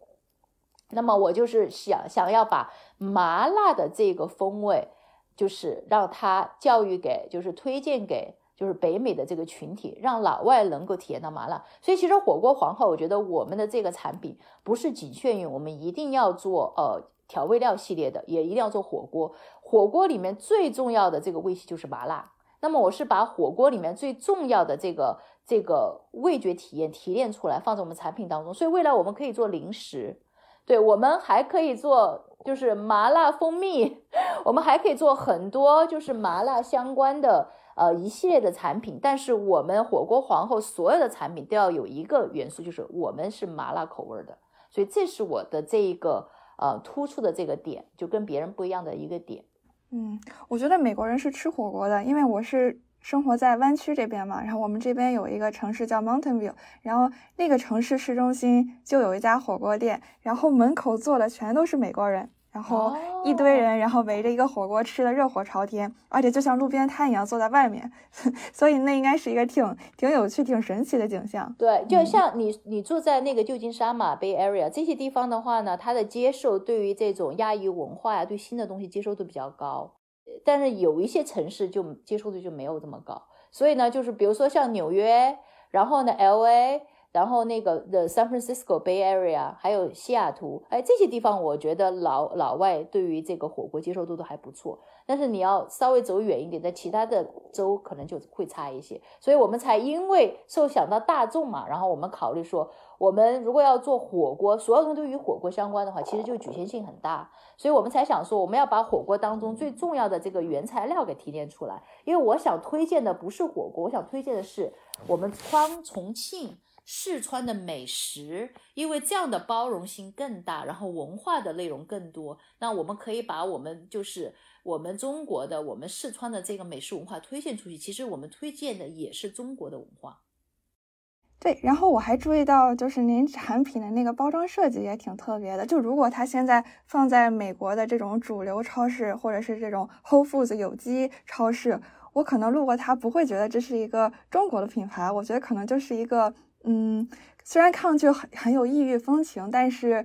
那么我就是想想要把麻辣的这个风味，就是让它教育给，就是推荐给。就是北美的这个群体，让老外能够体验到麻辣。所以其实火锅皇后，我觉得我们的这个产品不是仅限于我们一定要做呃调味料系列的，也一定要做火锅。火锅里面最重要的这个味系就是麻辣。那么我是把火锅里面最重要的这个这个味觉体验提炼出来，放在我们产品当中。所以未来我们可以做零食，对我们还可以做就是麻辣蜂蜜，我们还可以做很多就是麻辣相关的呃一系列的产品。但是我们火锅皇后所有的产品都要有一个元素，就是我们是麻辣口味的。所以这是我的这一个呃突出的这个点，就跟别人不一样的一个点。嗯，我觉得美国人是吃火锅的，因为我是生活在湾区这边嘛，然后我们这边有一个城市叫 Mountain View，然后那个城市市中心就有一家火锅店，然后门口坐的全都是美国人。然后一堆人，然后围着一个火锅吃的热火朝天，而且就像路边摊一样坐在外面，所以那应该是一个挺挺有趣、挺神奇的景象。对，就像你你住在那个旧金山嘛，Bay Area 这些地方的话呢，它的接受对于这种亚裔文化呀，对新的东西接受度比较高，但是有一些城市就接受度就没有这么高。所以呢，就是比如说像纽约，然后呢，LA。然后那个的 San Francisco Bay Area，还有西雅图，哎，这些地方我觉得老老外对于这个火锅接受度都还不错。但是你要稍微走远一点，在其他的州可能就会差一些。所以我们才因为受想到大众嘛，然后我们考虑说，我们如果要做火锅，所有东西都与火锅相关的话，其实就局限性很大。所以我们才想说，我们要把火锅当中最重要的这个原材料给提炼出来。因为我想推荐的不是火锅，我想推荐的是我们川重庆。四川的美食，因为这样的包容性更大，然后文化的内容更多，那我们可以把我们就是我们中国的我们四川的这个美食文化推荐出去。其实我们推荐的也是中国的文化。对，然后我还注意到，就是您产品的那个包装设计也挺特别的。就如果它现在放在美国的这种主流超市，或者是这种 Whole Foods 有机超市，我可能路过它不会觉得这是一个中国的品牌，我觉得可能就是一个。嗯，虽然看上去很很有异域风情，但是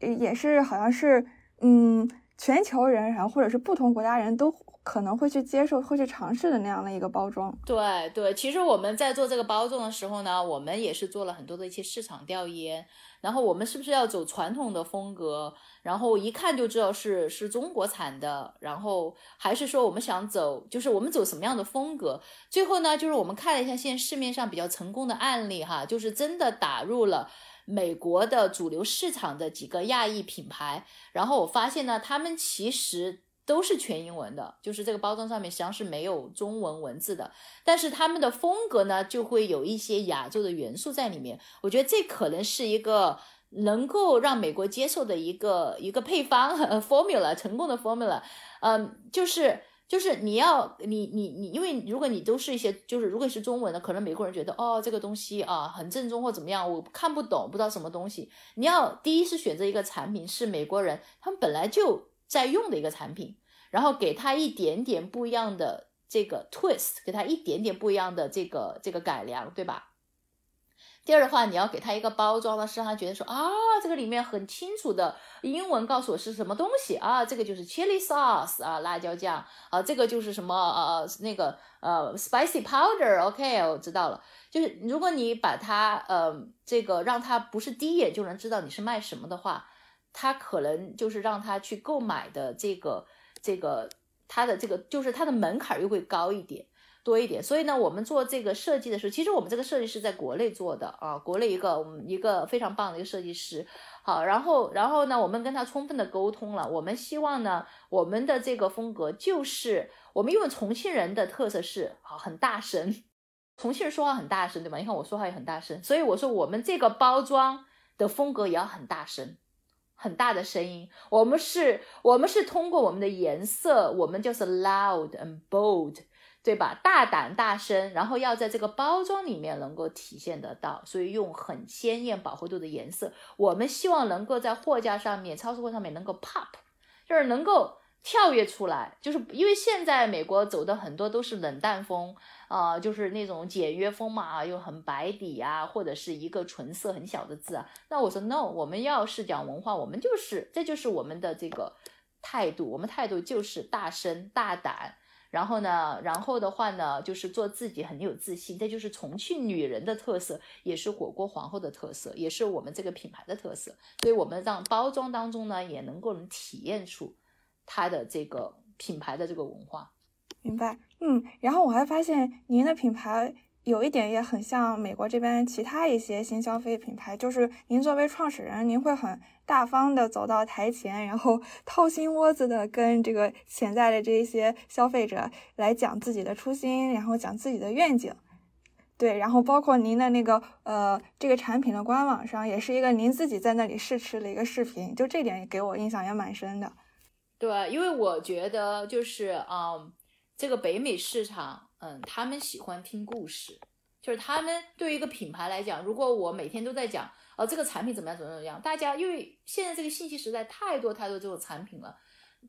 也是好像是嗯，全球人，然后或者是不同国家人都可能会去接受、会去尝试的那样的一个包装。对对，其实我们在做这个包装的时候呢，我们也是做了很多的一些市场调研。然后我们是不是要走传统的风格？然后一看就知道是是中国产的。然后还是说我们想走，就是我们走什么样的风格？最后呢，就是我们看了一下现在市面上比较成功的案例，哈，就是真的打入了美国的主流市场的几个亚裔品牌。然后我发现呢，他们其实。都是全英文的，就是这个包装上面实际上是没有中文文字的，但是他们的风格呢就会有一些亚洲的元素在里面。我觉得这可能是一个能够让美国接受的一个一个配方 formula 成功的 formula。嗯，就是就是你要你你你，因为如果你都是一些就是如果是中文的，可能美国人觉得哦这个东西啊很正宗或怎么样，我看不懂不知道什么东西。你要第一是选择一个产品是美国人他们本来就。在用的一个产品，然后给它一点点不一样的这个 twist，给它一点点不一样的这个这个改良，对吧？第二的话，你要给他一个包装呢，是让他觉得说啊，这个里面很清楚的英文告诉我是什么东西啊，这个就是 chili sauce 啊，辣椒酱啊，这个就是什么呃那个呃 spicy powder，OK，我知道了。就是如果你把它呃这个让他不是第一眼就能知道你是卖什么的话。他可能就是让他去购买的这个这个他的这个就是他的门槛又会高一点多一点，所以呢，我们做这个设计的时候，其实我们这个设计师在国内做的啊，国内一个我们一个非常棒的一个设计师，好，然后然后呢，我们跟他充分的沟通了，我们希望呢，我们的这个风格就是我们因为重庆人的特色是啊很大声，重庆人说话很大声，对吧？你看我说话也很大声，所以我说我们这个包装的风格也要很大声。很大的声音，我们是，我们是通过我们的颜色，我们就是 loud and bold，对吧？大胆大声，然后要在这个包装里面能够体现得到，所以用很鲜艳饱和度的颜色，我们希望能够在货架上面、超市货上面能够 pop，就是能够。跳跃出来，就是因为现在美国走的很多都是冷淡风啊，就是那种简约风嘛，又很白底啊，或者是一个纯色很小的字啊。那我说 no，我们要是讲文化，我们就是这就是我们的这个态度，我们态度就是大声大胆。然后呢，然后的话呢，就是做自己很有自信，这就是重庆女人的特色，也是火锅皇后的特色，也是我们这个品牌的特色。所以，我们让包装当中呢，也能够能体验出它的这个品牌的这个文化。明白，嗯。然后我还发现您的品牌。有一点也很像美国这边其他一些新消费品牌，就是您作为创始人，您会很大方的走到台前，然后 掏心窝子的跟这个潜在的这一些消费者来讲自己的初心，然后讲自己的愿景。对，然后包括您的那个呃这个产品的官网上，也是一个您自己在那里试吃的一个视频，就这点给我印象也蛮深的。对，因为我觉得就是啊，这个北美市场。嗯，他们喜欢听故事，就是他们对于一个品牌来讲，如果我每天都在讲，哦，这个产品怎么样，怎么怎么样，大家因为现在这个信息时代太多太多这种产品了，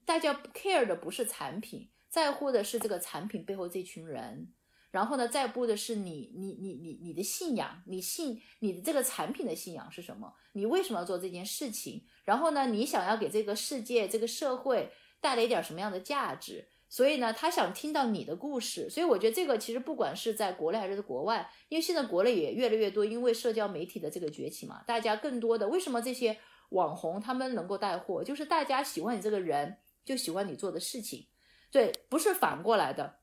大家 care 的不是产品，在乎的是这个产品背后这群人，然后呢，在乎的是你你你你你的信仰，你信你的这个产品的信仰是什么？你为什么要做这件事情？然后呢，你想要给这个世界、这个社会带来一点什么样的价值？所以呢，他想听到你的故事，所以我觉得这个其实不管是在国内还是在国外，因为现在国内也越来越多，因为社交媒体的这个崛起嘛，大家更多的为什么这些网红他们能够带货，就是大家喜欢你这个人，就喜欢你做的事情，对，不是反过来的，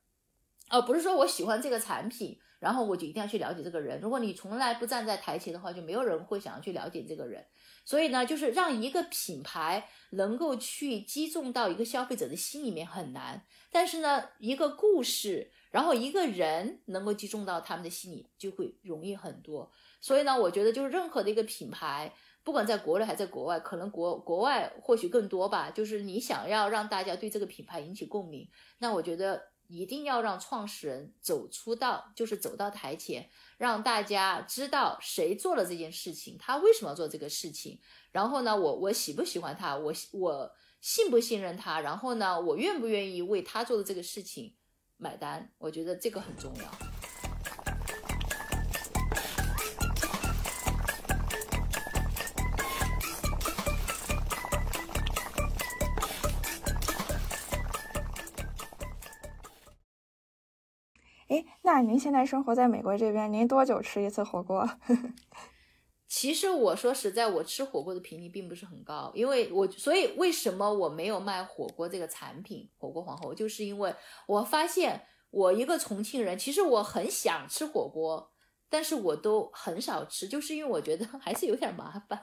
呃，不是说我喜欢这个产品。然后我就一定要去了解这个人。如果你从来不站在台前的话，就没有人会想要去了解这个人。所以呢，就是让一个品牌能够去击中到一个消费者的心里面很难。但是呢，一个故事，然后一个人能够击中到他们的心里，就会容易很多。所以呢，我觉得就是任何的一个品牌，不管在国内还是在国外，可能国国外或许更多吧。就是你想要让大家对这个品牌引起共鸣，那我觉得。一定要让创始人走出道，就是走到台前，让大家知道谁做了这件事情，他为什么要做这个事情。然后呢，我我喜不喜欢他，我我信不信任他，然后呢，我愿不愿意为他做的这个事情买单？我觉得这个很重要。那您现在生活在美国这边，您多久吃一次火锅？其实我说实在，我吃火锅的频率并不是很高，因为我所以为什么我没有卖火锅这个产品？火锅皇后就是因为我发现我一个重庆人，其实我很想吃火锅，但是我都很少吃，就是因为我觉得还是有点麻烦。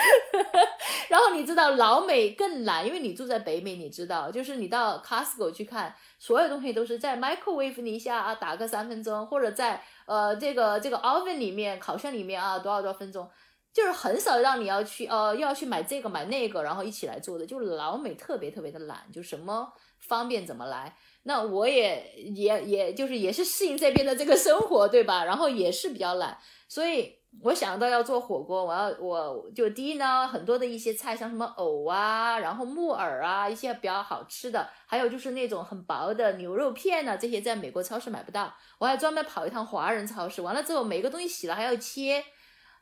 然后你知道老美更懒，因为你住在北美，你知道，就是你到 Costco 去看，所有东西都是在 microwave 一下啊，打个三分钟，或者在呃这个这个 oven 里面烤箱里面啊多少多少分钟，就是很少让你要去呃要去买这个买那个，然后一起来做的，就是老美特别特别的懒，就什么方便怎么来。那我也也也就是也是适应这边的这个生活，对吧？然后也是比较懒，所以。我想到要做火锅，我要我就第一呢，很多的一些菜，像什么藕啊，然后木耳啊，一些比较好吃的，还有就是那种很薄的牛肉片呢，这些在美国超市买不到，我还专门跑一趟华人超市，完了之后每个东西洗了还要切，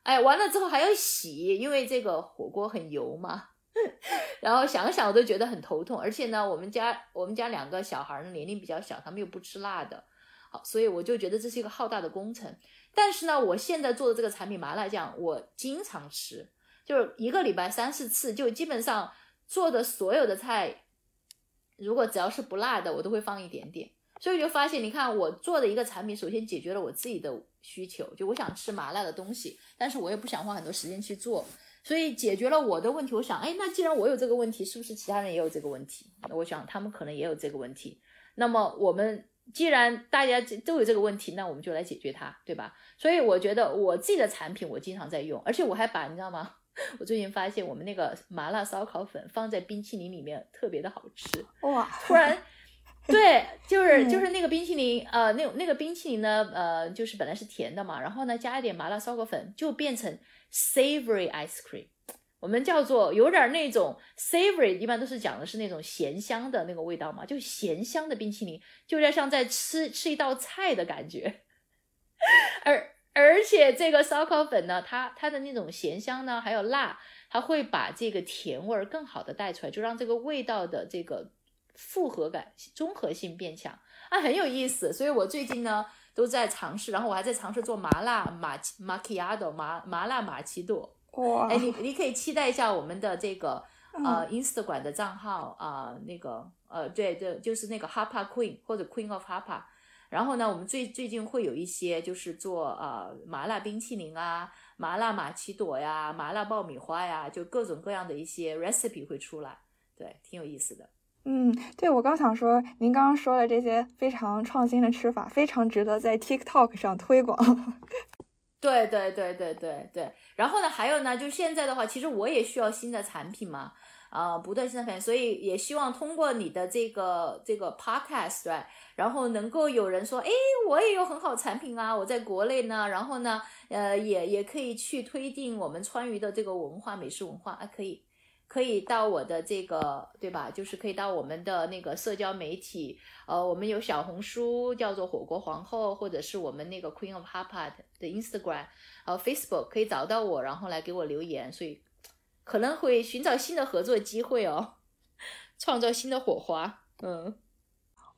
哎，完了之后还要洗，因为这个火锅很油嘛，然后想想我都觉得很头痛，而且呢，我们家我们家两个小孩呢年龄比较小，他们又不吃辣的，好，所以我就觉得这是一个浩大的工程。但是呢，我现在做的这个产品麻辣酱，我经常吃，就是一个礼拜三四次，就基本上做的所有的菜，如果只要是不辣的，我都会放一点点。所以就发现，你看我做的一个产品，首先解决了我自己的需求，就我想吃麻辣的东西，但是我也不想花很多时间去做，所以解决了我的问题。我想，哎，那既然我有这个问题，是不是其他人也有这个问题？我想他们可能也有这个问题。那么我们。既然大家都有这个问题，那我们就来解决它，对吧？所以我觉得我自己的产品我经常在用，而且我还把你知道吗？我最近发现我们那个麻辣烧烤粉放在冰淇淋里面特别的好吃哇！突然，对，就是就是那个冰淇淋，呃，那那个冰淇淋呢，呃，就是本来是甜的嘛，然后呢加一点麻辣烧烤粉，就变成 savory ice cream。我们叫做有点那种 savory，一般都是讲的是那种咸香的那个味道嘛，就咸香的冰淇淋，就有点像在吃吃一道菜的感觉。而而且这个烧烤粉呢，它它的那种咸香呢，还有辣，它会把这个甜味儿更好的带出来，就让这个味道的这个复合感、综合性变强。啊，很有意思。所以我最近呢都在尝试，然后我还在尝试做麻辣马马奇亚朵麻麻辣玛奇朵。哇！哎，你你可以期待一下我们的这个呃 Instagram 的账号啊，那个呃对对，就是那个 Hapa Queen 或者 Queen of Hapa。然后呢，我们最最近会有一些就是做呃麻辣冰淇淋啊，麻辣玛奇朵呀，麻辣爆米花呀，就各种各样的一些 recipe 会出来，对，挺有意思的。嗯，对，我刚想说，您刚刚说的这些非常创新的吃法，非常值得在 TikTok 上推广。对对对对对对。然后呢，还有呢，就现在的话，其实我也需要新的产品嘛。啊，不断新的产品，所以也希望通过你的这个这个 podcast，对，然后能够有人说，哎，我也有很好产品啊，我在国内呢，然后呢，呃，也也可以去推进我们川渝的这个文化美食文化啊，可以，可以到我的这个，对吧？就是可以到我们的那个社交媒体，呃，我们有小红书叫做火锅皇后，或者是我们那个 Queen of Hapa 的 Instagram，呃，Facebook 可以找到我，然后来给我留言，所以。可能会寻找新的合作机会哦，创造新的火花。嗯，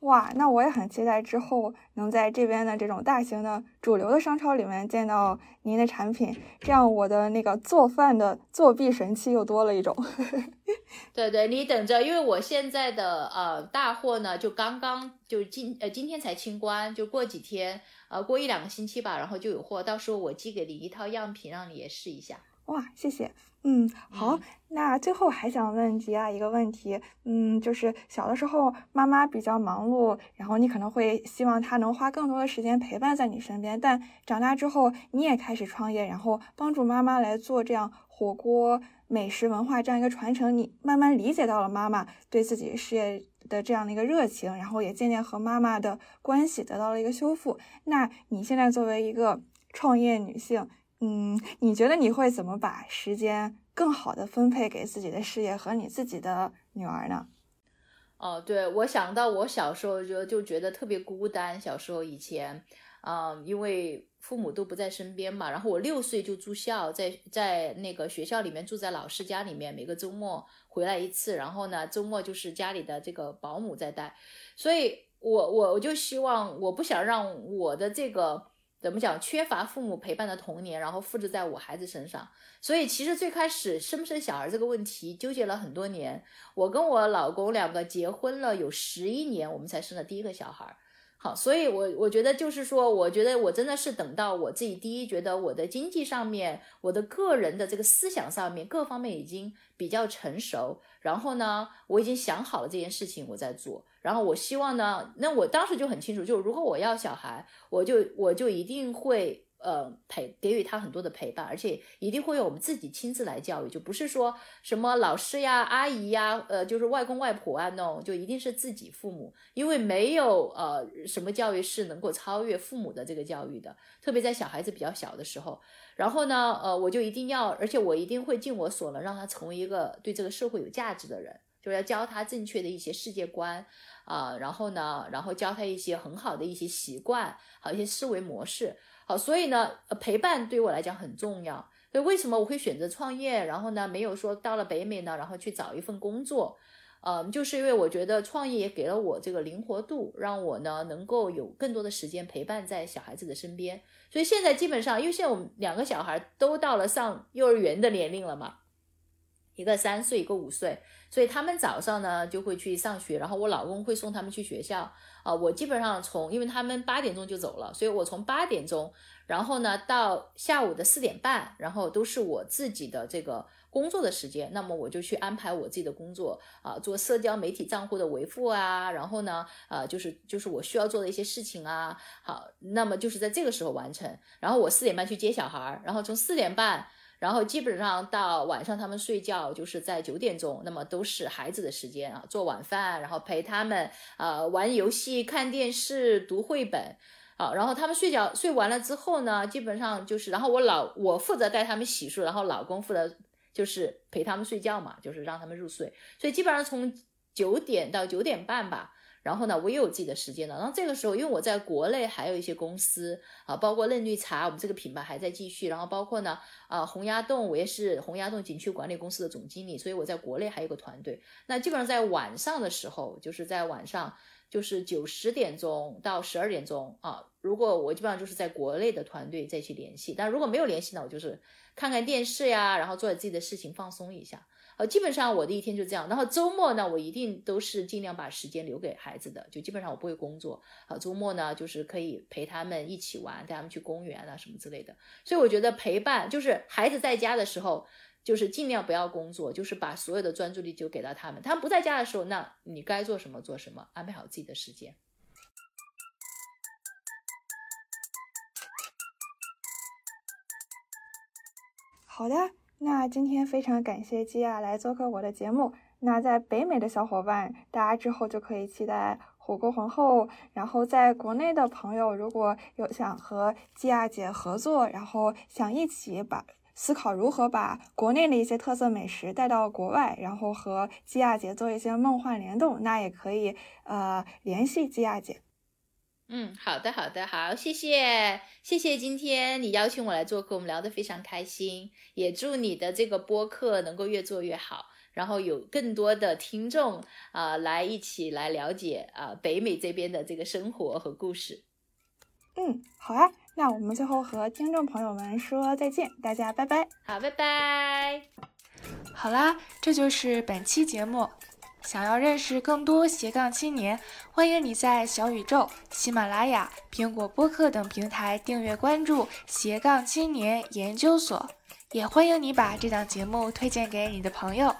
哇，那我也很期待之后能在这边的这种大型的主流的商超里面见到您的产品，这样我的那个做饭的作弊神器又多了一种。对对，你等着，因为我现在的呃大货呢，就刚刚就今呃今天才清关，就过几天呃过一两个星期吧，然后就有货，到时候我寄给你一套样品，让你也试一下。哇，谢谢。嗯，好，那最后还想问吉亚一个问题，嗯，就是小的时候妈妈比较忙碌，然后你可能会希望她能花更多的时间陪伴在你身边，但长大之后你也开始创业，然后帮助妈妈来做这样火锅美食文化这样一个传承，你慢慢理解到了妈妈对自己事业的这样的一个热情，然后也渐渐和妈妈的关系得到了一个修复。那你现在作为一个创业女性，嗯，你觉得你会怎么把时间更好的分配给自己的事业和你自己的女儿呢？哦，对，我想到我小时候就就觉得特别孤单。小时候以前，嗯，因为父母都不在身边嘛，然后我六岁就住校，在在那个学校里面住在老师家里面，每个周末回来一次，然后呢，周末就是家里的这个保姆在带，所以我我我就希望，我不想让我的这个。怎么讲？缺乏父母陪伴的童年，然后复制在我孩子身上。所以其实最开始生不生小孩这个问题，纠结了很多年。我跟我老公两个结婚了有十一年，我们才生了第一个小孩。好，所以，我我觉得就是说，我觉得我真的是等到我自己第一，觉得我的经济上面，我的个人的这个思想上面各方面已经比较成熟，然后呢，我已经想好了这件事情，我在做。然后我希望呢，那我当时就很清楚，就如果我要小孩，我就我就一定会。呃，陪给予他很多的陪伴，而且一定会有我们自己亲自来教育，就不是说什么老师呀、阿姨呀，呃，就是外公外婆啊那种，就一定是自己父母，因为没有呃什么教育是能够超越父母的这个教育的，特别在小孩子比较小的时候。然后呢，呃，我就一定要，而且我一定会尽我所能，让他成为一个对这个社会有价值的人，就是要教他正确的一些世界观啊，然后呢，然后教他一些很好的一些习惯，好一些思维模式。好，所以呢，陪伴对于我来讲很重要。所以为什么我会选择创业？然后呢，没有说到了北美呢，然后去找一份工作，嗯，就是因为我觉得创业也给了我这个灵活度，让我呢能够有更多的时间陪伴在小孩子的身边。所以现在基本上，因为现在我们两个小孩都到了上幼儿园的年龄了嘛，一个三岁，一个五岁，所以他们早上呢就会去上学，然后我老公会送他们去学校。啊，我基本上从，因为他们八点钟就走了，所以我从八点钟，然后呢到下午的四点半，然后都是我自己的这个工作的时间。那么我就去安排我自己的工作啊，做社交媒体账户的维护啊，然后呢，呃，就是就是我需要做的一些事情啊。好，那么就是在这个时候完成。然后我四点半去接小孩，然后从四点半。然后基本上到晚上他们睡觉就是在九点钟，那么都是孩子的时间啊，做晚饭，然后陪他们啊玩游戏、看电视、读绘本，啊，然后他们睡觉睡完了之后呢，基本上就是，然后我老我负责带他们洗漱，然后老公负责就是陪他们睡觉嘛，就是让他们入睡，所以基本上从九点到九点半吧。然后呢，我也有自己的时间了。然后这个时候，因为我在国内还有一些公司啊，包括嫩绿茶，我们这个品牌还在继续。然后包括呢，啊，洪崖洞，我也是洪崖洞景区管理公司的总经理，所以我在国内还有个团队。那基本上在晚上的时候，就是在晚上就是九十点钟到十二点钟啊。如果我基本上就是在国内的团队再去联系，但如果没有联系呢，我就是看看电视呀，然后做点自己的事情放松一下。呃，基本上我的一天就这样。然后周末呢，我一定都是尽量把时间留给孩子的，就基本上我不会工作。好，周末呢就是可以陪他们一起玩，带他们去公园啊什么之类的。所以我觉得陪伴就是孩子在家的时候。就是尽量不要工作，就是把所有的专注力就给到他们。他们不在家的时候，那你该做什么做什么，安排好自己的时间。好的，那今天非常感谢基亚来做客我的节目。那在北美的小伙伴，大家之后就可以期待火锅皇后。然后在国内的朋友，如果有想和基亚姐合作，然后想一起把。思考如何把国内的一些特色美食带到国外，然后和基亚姐做一些梦幻联动，那也可以呃联系基亚姐。嗯，好的，好的，好，谢谢，谢谢今天你邀请我来做客，我们聊得非常开心，也祝你的这个播客能够越做越好，然后有更多的听众啊来一起来了解啊北美这边的这个生活和故事。嗯，好啊。那我们最后和听众朋友们说再见，大家拜拜。好，拜拜。好啦，这就是本期节目。想要认识更多斜杠青年，欢迎你在小宇宙、喜马拉雅、苹果播客等平台订阅关注斜杠青年研究所，也欢迎你把这档节目推荐给你的朋友。